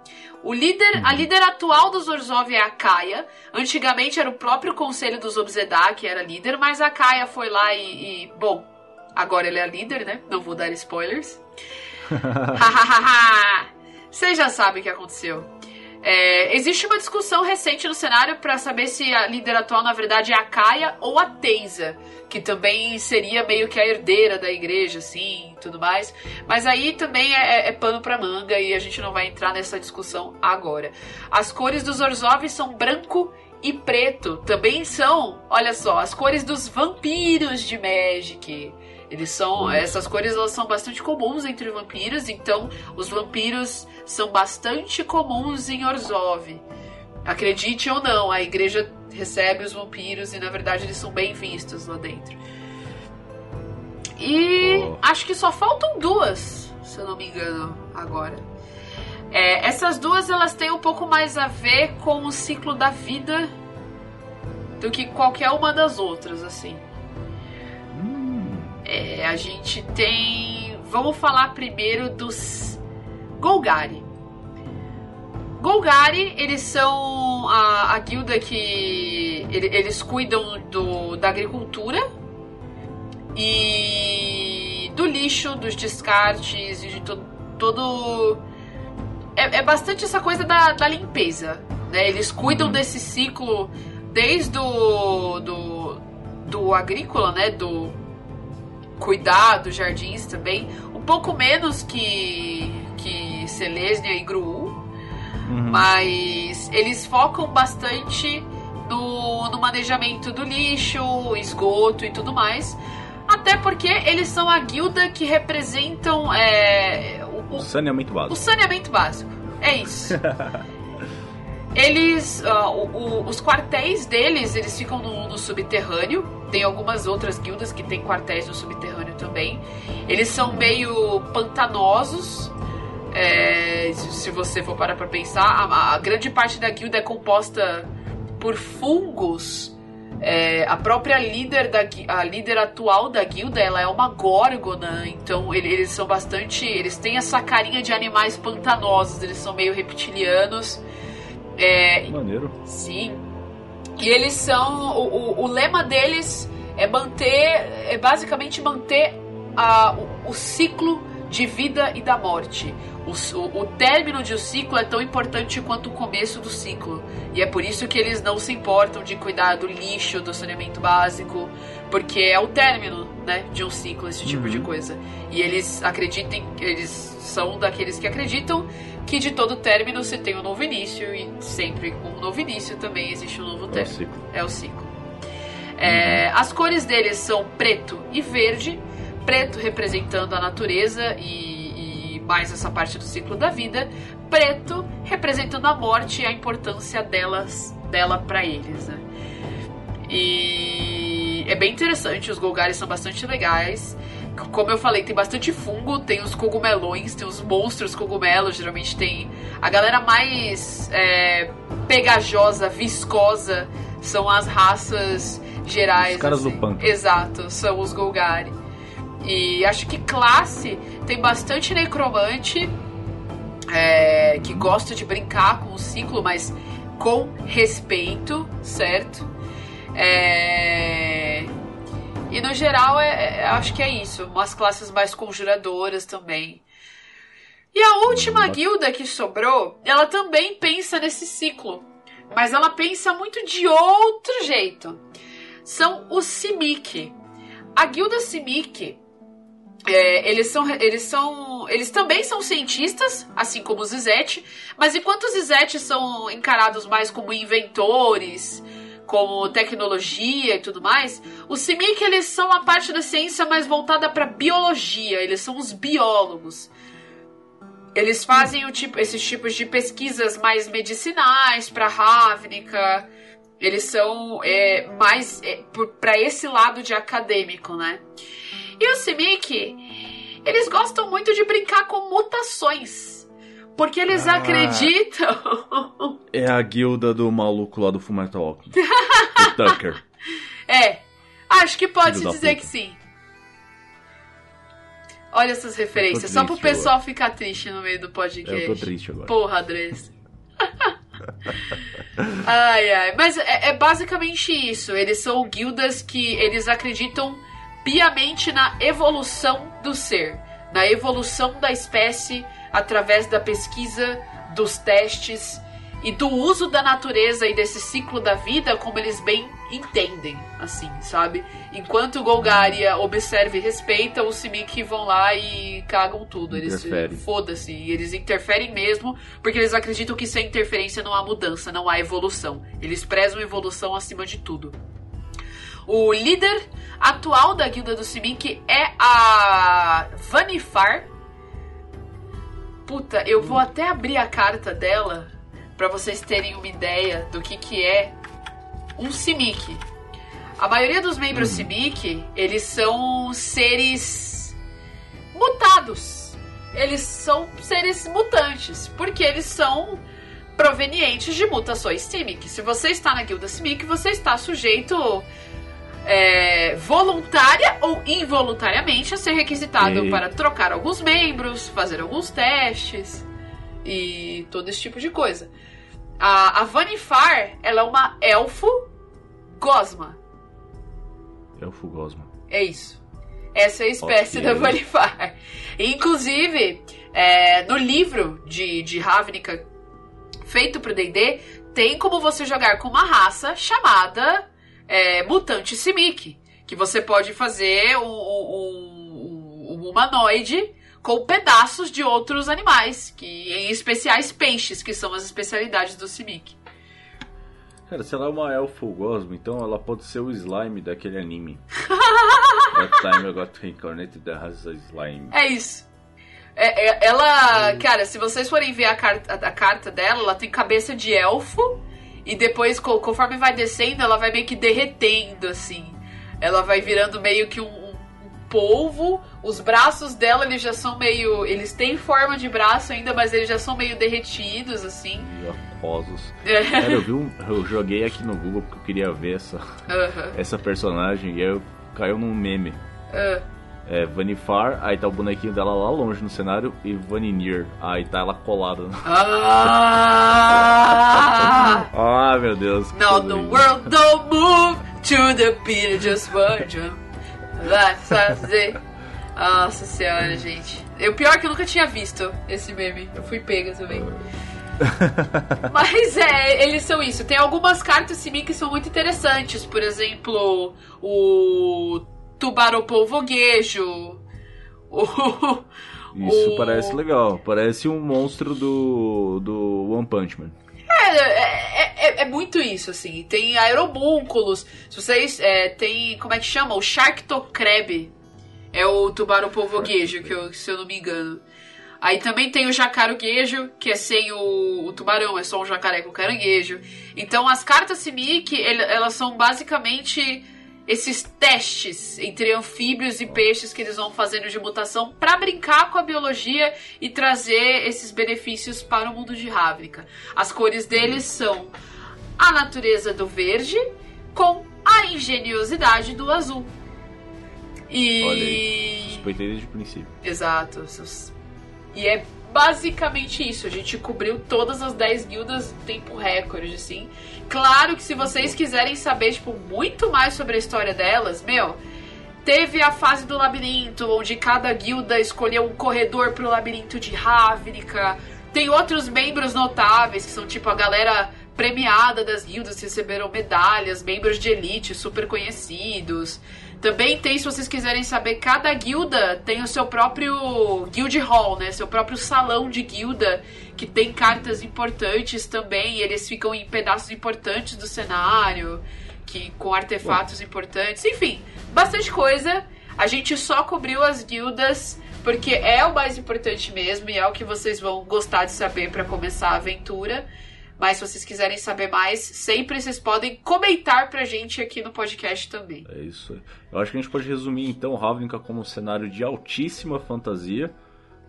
O líder, a líder atual dos Orzhov é a Kaia. Antigamente era o próprio conselho dos Obzedá que era líder, mas a Kaia foi lá e, e bom, Agora ele é a líder, né? Não vou dar spoilers. Hahaha. Vocês já sabem o que aconteceu. É, existe uma discussão recente no cenário para saber se a líder atual, na verdade, é a Kaia ou a Teisa, que também seria meio que a herdeira da igreja, assim, tudo mais. Mas aí também é, é pano pra manga e a gente não vai entrar nessa discussão agora. As cores dos Orzhov são branco e preto. Também são, olha só, as cores dos vampiros de Magic. Eles são. Essas cores elas são bastante comuns entre vampiros, então os vampiros são bastante comuns em Orzhov. Acredite ou não, a igreja recebe os vampiros e na verdade eles são bem vistos lá dentro. E Oh. acho que só faltam duas, se eu não me engano, agora. É, essas duas elas têm um pouco mais a ver com o ciclo da vida do que qualquer uma das outras, assim. É, a gente tem. Vamos falar primeiro dos Golgari. Golgari, eles são a, a guilda que. ele- Eles cuidam do, da agricultura e do lixo, dos descartes e de to- todo. É, é bastante essa coisa da, da limpeza. Né? Eles cuidam Uhum. desse ciclo desde o do, do agrícola, né? Do cuidar dos jardins também. Um pouco menos que, que Selesnia e Gru, uhum. mas eles focam bastante no, no manejamento do lixo, esgoto e tudo mais. Até porque eles são a guilda que representam é, o, o- Saneamento o básico. saneamento básico. É isso. Eles. ah, o- o- os quartéis deles, eles ficam no, no subterrâneo. Tem algumas outras guildas que têm quartéis no subterrâneo também. Eles são meio pantanosos. É, se você for parar pra pensar, a, a, grande parte da guilda é composta por fungos. É, a própria líder da a líder atual da guilda, ela é uma górgona, então ele, eles são bastante, eles têm essa carinha de animais pantanosos, eles são meio reptilianos. É, Maneiro. Sim. E eles são o, o, o lema deles é manter, é basicamente manter a, o, o ciclo de vida e da morte. O, o, o, término de um ciclo é tão importante quanto o começo do ciclo. E é por isso que eles não se importam de cuidar do lixo, do saneamento básico, porque é o término né, de um ciclo, esse tipo uhum. de coisa. E eles acreditem, eles são daqueles que acreditam que de todo término se tem um novo início, e sempre com um novo início também existe um novo término. É o ciclo. É o ciclo. É, as cores deles são preto e verde. Preto representando a natureza e, e mais essa parte do ciclo da vida. Preto representando a morte e a importância delas, dela para eles. Né? E é bem interessante, os Golgares são bastante legais. Como eu falei, tem bastante fungo, tem os cogumelões, tem os monstros cogumelos, geralmente tem a galera mais é, pegajosa, viscosa, são as raças gerais. Os caras assim. do pântano. Exato, são os Golgari. E acho que classe tem bastante necromante é, que gosta de brincar com o ciclo, mas com respeito, certo? É... E no geral, é, é, acho que é isso. Umas classes mais conjuradoras também. E a última uhum. guilda que sobrou, ela também pensa nesse ciclo. Mas ela pensa muito de outro jeito são os Simic. A guilda Simic, é, eles são, eles são, eles também são cientistas, assim como os Izete, mas enquanto os Izete são encarados mais como inventores, como tecnologia e tudo mais, os Simic eles são a parte da ciência mais voltada para biologia, eles são os biólogos. Eles fazem o tipo, esses tipos de pesquisas mais medicinais para Ravnica, eles são é, mais é, para esse lado de acadêmico, né? E o Simic, eles gostam muito de brincar com mutações. Porque eles ah, acreditam. É a guilda do maluco lá do Fullmetal Alchemist. o Tucker. É. Acho que pode se dizer que sim. Olha essas referências, só pro pessoal agora. ficar triste no meio do podcast. Eu tô triste agora. Porra, Andrés. ai, ai. Mas é, é, basicamente isso. Eles são guildas que eles acreditam piamente na evolução do ser, na evolução da espécie através da pesquisa, dos testes e do uso da natureza e desse ciclo da vida como eles bem entendem, assim, sabe? Enquanto o Golgaria observa e respeita, os Simic vão lá e cagam tudo. Eles foda-se, eles interferem mesmo, porque eles acreditam que sem interferência não há mudança, não há evolução. Eles prezam evolução acima de tudo. O líder atual da guilda do Simic é a Vanifar. Puta, eu vou até abrir a carta dela para vocês terem uma ideia do que, que é um Simic. A maioria dos membros uhum. Simic, eles são seres mutados. Eles são seres mutantes, porque eles são provenientes de mutações Simic. Se você está na guilda Simic, você está sujeito é, voluntária ou involuntariamente a ser requisitado e... para trocar alguns membros, fazer alguns testes e todo esse tipo de coisa. A, a Vanifar, ela é uma elfo gosma. Elfo gosma. É isso. Essa é a espécie okay. da Vanifar. Inclusive, é, no livro de, de Ravnica feito pro D&D, tem como você jogar com uma raça chamada é, Mutante Simic. Que você pode fazer um, um, um humanoide com pedaços de outros animais, que em especiais peixes, que são as especialidades do Simic. Cara, se ela é uma elfo gosmo, então ela pode ser o slime daquele anime. That time I got reincarnated as a slime. É isso. É, é, ela, cara, se vocês forem ver a carta, a, a carta dela, ela tem cabeça de elfo e depois, conforme vai descendo, ela vai meio que derretendo, assim. Ela vai virando meio que um, polvo. Os braços dela, eles já são meio. Eles têm forma de braço ainda, mas eles já são meio derretidos, assim. E aquosos. Cara, eu, vi um, eu joguei aqui no Google porque eu queria ver essa, Aham. essa personagem e aí eu, caiu num meme. Ah. É, Vanifar, aí tá o bonequinho dela lá longe no cenário, e Vaninir, aí tá ela colada. Ah! Ah, meu Deus. Now the world don't move to the beat of just one drum. Let's fazer. Nossa senhora, gente. O pior é que eu nunca tinha visto esse meme. Eu fui pega também. Mas é, eles são isso. Tem algumas cartas Simi que são muito interessantes. Por exemplo, o Tubarão Polvoguejo. O, Isso o- parece legal. Parece um monstro do, do One Punch Man. É, é, é- é muito isso, assim. Tem aeromúnculos. Se vocês. É, tem. Como é que chama? O Sharktocrab. É o tubarão polvoguejo, que eu, se eu não me engano. Aí também tem o jacaruguejo, que é sem o, o tubarão, é só um jacaré com caranguejo. Então as cartas Simic, elas são basicamente esses testes entre anfíbios e peixes que eles vão fazendo de mutação para brincar com a biologia e trazer esses benefícios para o mundo de Ravnica. As cores deles são a natureza do verde com a engenhosidade do azul. E Olha aí. Suspeitei desde o princípio. Exato. E é basicamente isso. A gente cobriu todas as 10 guildas em tempo recorde, assim. Claro que se vocês quiserem saber, tipo, muito mais sobre a história delas, meu, teve a fase do labirinto, onde cada guilda escolheu um corredor pro labirinto de Ravnica. Tem outros membros notáveis, que são tipo a galera premiada das guildas, que receberam medalhas, membros de elite super conhecidos. Também tem, se vocês quiserem saber, cada guilda tem o seu próprio guild hall, né? Seu próprio salão de guilda, que tem cartas importantes também. Eles ficam em pedaços importantes do cenário, que com artefatos importantes. Enfim, bastante coisa. A gente só cobriu as guildas porque é o mais importante mesmo e é o que vocês vão gostar de saber para começar a aventura. Mas se vocês quiserem saber mais, sempre vocês podem comentar pra gente aqui no podcast também. É isso aí. Eu acho que a gente pode resumir então Ravnica como um cenário de altíssima fantasia,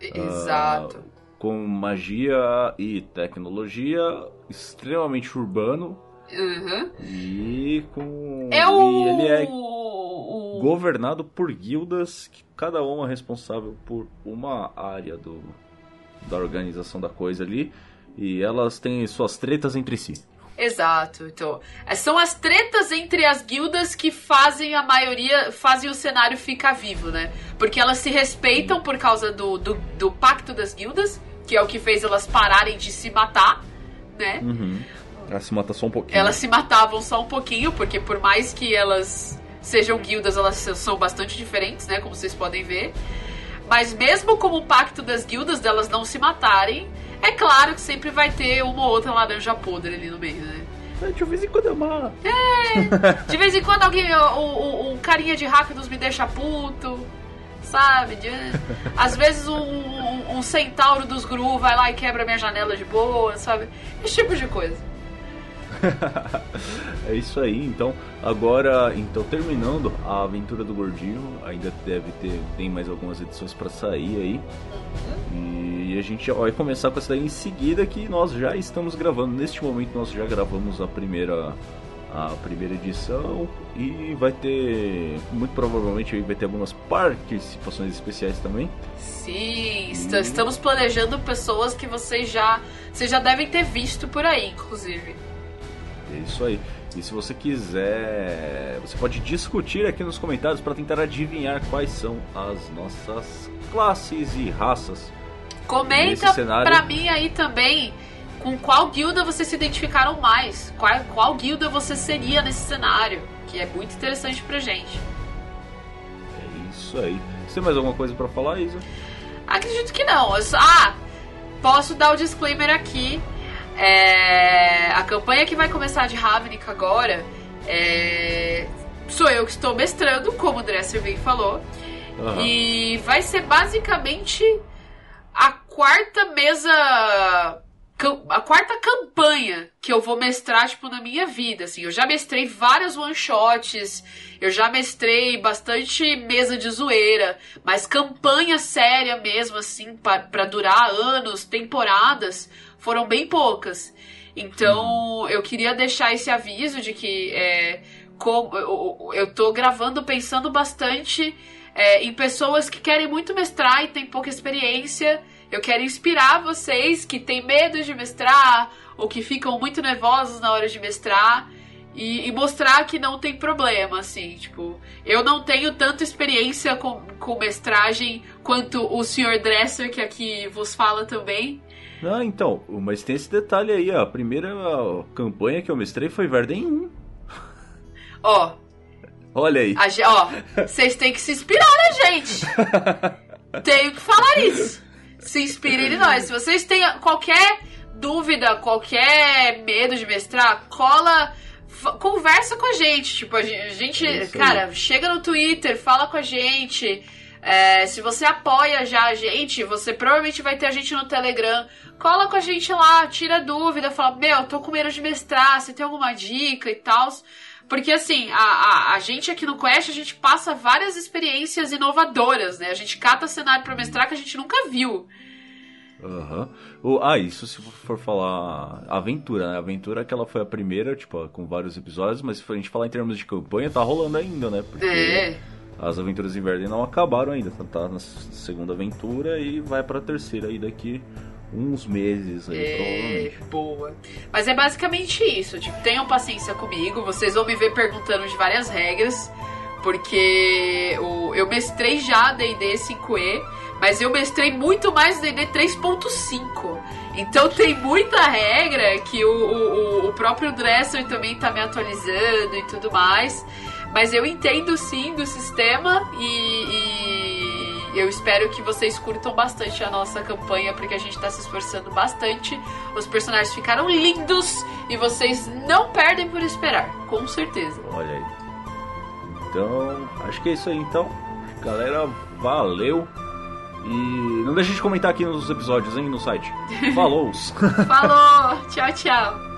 Exato. com magia e tecnologia, extremamente urbano Uhum. e com. É o. E ele é o- governado por guildas, que cada uma é responsável por uma área do, da organização da coisa ali. E elas têm suas tretas entre si. Exato. Então, é, são as tretas entre as guildas que fazem a maioria, fazem o cenário ficar vivo, né? Porque elas se respeitam por causa do, do, do pacto das guildas, que é o que fez elas pararem de se matar, né? Uhum. Ela se mata só um pouquinho. Elas se matavam só um pouquinho, porque por mais que elas sejam guildas, elas são bastante diferentes, né? Como vocês podem ver. Mas mesmo como o pacto das guildas delas não se matarem, é claro que sempre vai ter uma ou outra laranja podre ali no meio, né? É, De vez em quando eu mato. De vez em quando alguém, o, o, o carinha de Rakdos me deixa puto, sabe? De- às vezes um, um, um centauro dos Gru vai lá e quebra minha janela de boa, sabe? Esse tipo de coisa. É isso aí, então agora, então terminando a aventura do Gordinho, ainda deve ter, tem mais algumas edições pra sair aí. E a gente vai começar com essa daí em seguida que nós já estamos gravando. Neste momento nós já gravamos a primeira a primeira edição e vai ter muito provavelmente vai ter algumas participações especiais também. Sim, est- estamos planejando pessoas que vocês já, vocês já devem ter visto por aí, inclusive. É isso aí. E se você quiser, você pode discutir aqui nos comentários para tentar adivinhar quais são as nossas classes e raças. Comenta cenário- pra mim aí também com qual guilda vocês se identificaram mais. Qual, qual guilda você seria nesse cenário. Que é muito interessante pra gente. É isso aí. Você tem mais alguma coisa para falar, Isa? Acredito que não. Só- ah, posso dar o disclaimer aqui. É, a campanha que vai começar de Ravnica agora é, sou eu que estou mestrando, como o Dresser bem falou. Aham. E vai ser basicamente a quarta mesa a quarta campanha que eu vou mestrar, tipo, na minha vida, assim. Eu já mestrei vários one-shots, eu já mestrei bastante mesa de zoeira, mas campanha séria mesmo, assim, para durar anos, temporadas, foram bem poucas. Então, uhum. eu queria deixar esse aviso de que é, como, eu, eu tô gravando pensando bastante é, em pessoas que querem muito mestrar e têm pouca experiência eu quero inspirar vocês que têm medo de mestrar ou que ficam muito nervosos na hora de mestrar e, e, mostrar que não tem problema, assim, tipo, eu não tenho tanta experiência com, com mestragem quanto o Sr. Dresser, que aqui vos fala também. Ah, então, mas tem esse detalhe aí, a primeira campanha que eu mestrei foi Verden 1. Ó. Olha aí. Ó, vocês têm que se inspirar na gente. Tenho que falar isso se inspirem em nós. Se vocês têm qualquer dúvida, qualquer medo de mestrar, cola conversa com a gente. Tipo, a gente, é cara, chega no Twitter, fala com a gente. É, se você apoia já a gente, você provavelmente vai ter a gente no Telegram. Cola com a gente lá, tira dúvida, fala: Meu, tô com medo de mestrar, você tem alguma dica e tal. Porque assim, a, a, a, gente aqui no Quest, a gente passa várias experiências inovadoras, né? A gente cata cenário pra mestrar que a gente nunca viu. Aham. Uhum. Ah, isso se for falar aventura, né? Aventura que ela foi a primeira, tipo, com vários episódios, mas se a gente falar em termos de campanha, tá rolando ainda, né? Porque é. as aventuras em Verden não acabaram ainda, tá na segunda aventura e vai pra terceira aí daqui uns meses aí, é, provavelmente. Boa. Mas é basicamente isso. Tipo, tenham paciência comigo. Vocês vão me ver perguntando de várias regras. Porque o, eu mestrei já D&D 5e, mas eu mestrei muito mais D&D 3.5. Então tem muita regra que o, o, o próprio Dresser também tá me atualizando e tudo mais. Mas eu entendo sim do sistema e, e eu espero que vocês curtam bastante a nossa campanha, porque a gente está se esforçando bastante. Os personagens ficaram lindos e vocês não perdem por esperar, com certeza. Olha aí. Então, acho que é isso aí então. Galera, valeu. E não deixe de comentar aqui nos episódios, hein, no site. Falou! Falou! Tchau, tchau!